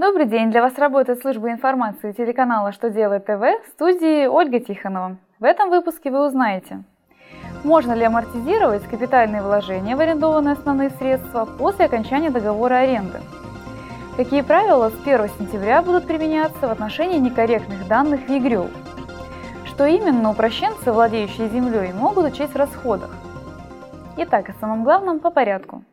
Добрый день! Для вас работает служба информации телеканала «Что делает ТВ» в студии Ольга Тихонова. В этом выпуске вы узнаете, можно ли амортизировать капитальные вложения в арендованные основные средства после окончания договора аренды, какие правила с 1 сентября будут применяться в отношении некорректных данных в ЕГРЮ, что именно упрощенцы, владеющие землей, могут учесть в расходах. Итак, о самом главном по порядку –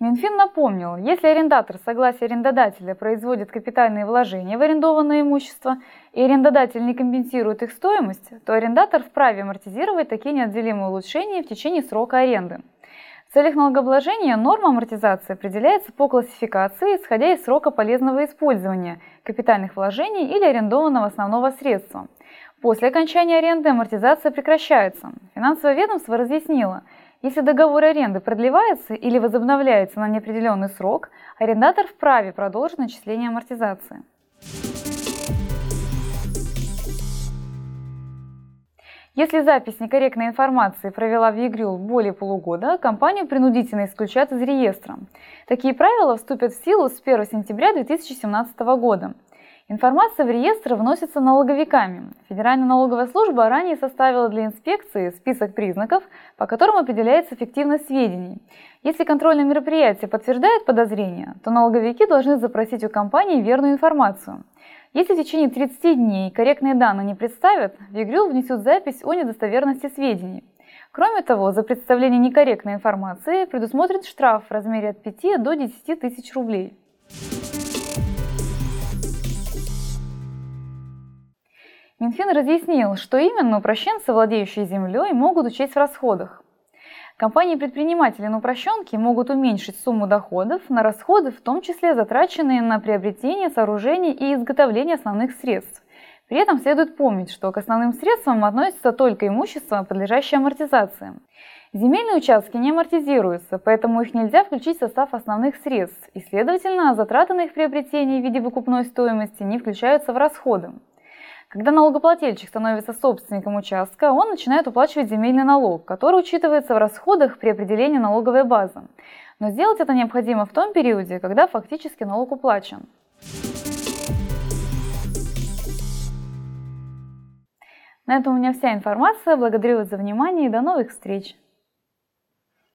Минфин напомнил, если арендатор с согласия арендодателя производит капитальные вложения в арендованное имущество и арендодатель не компенсирует их стоимость, то арендатор вправе амортизировать такие неотделимые улучшения в течение срока аренды. В целях налогообложения норма амортизации определяется по классификации, исходя из срока полезного использования капитальных вложений или арендованного основного средства. После окончания аренды амортизация прекращается. Финансовое ведомство разъяснило – если договор аренды продлевается или возобновляется на неопределенный срок, арендатор вправе продолжить начисление амортизации. Если запись некорректной информации провела в ЕГРЮЛ более полугода, компанию принудительно исключат из реестра. Такие правила вступят в силу с 1 сентября 2017 года. Информация в реестр вносится налоговиками. Федеральная налоговая служба ранее составила для инспекции список признаков, по которым определяется эффективность сведений. Если контрольное мероприятие подтверждает подозрения, то налоговики должны запросить у компании верную информацию. Если в течение 30 дней корректные данные не представят, в ЕГРЮЛ внесут запись о недостоверности сведений. Кроме того, за представление некорректной информации предусмотрен штраф в размере от 5 до 10 тысяч рублей. Минфин разъяснил, что именно упрощенцы, владеющие землей, могут учесть в расходах. Компании-предприниматели на упрощенке могут уменьшить сумму доходов на расходы, в том числе затраченные на приобретение сооружений и изготовление основных средств. При этом следует помнить, что к основным средствам относится только имущество, подлежащее амортизации. Земельные участки не амортизируются, поэтому их нельзя включить в состав основных средств, и, следовательно, затраты на их приобретение в виде выкупной стоимости не включаются в расходы. Когда налогоплательщик становится собственником участка, он начинает уплачивать земельный налог, который учитывается в расходах при определении налоговой базы. Но сделать это необходимо в том периоде, когда фактически налог уплачен. На этом у меня вся информация. Благодарю вас за внимание и до новых встреч!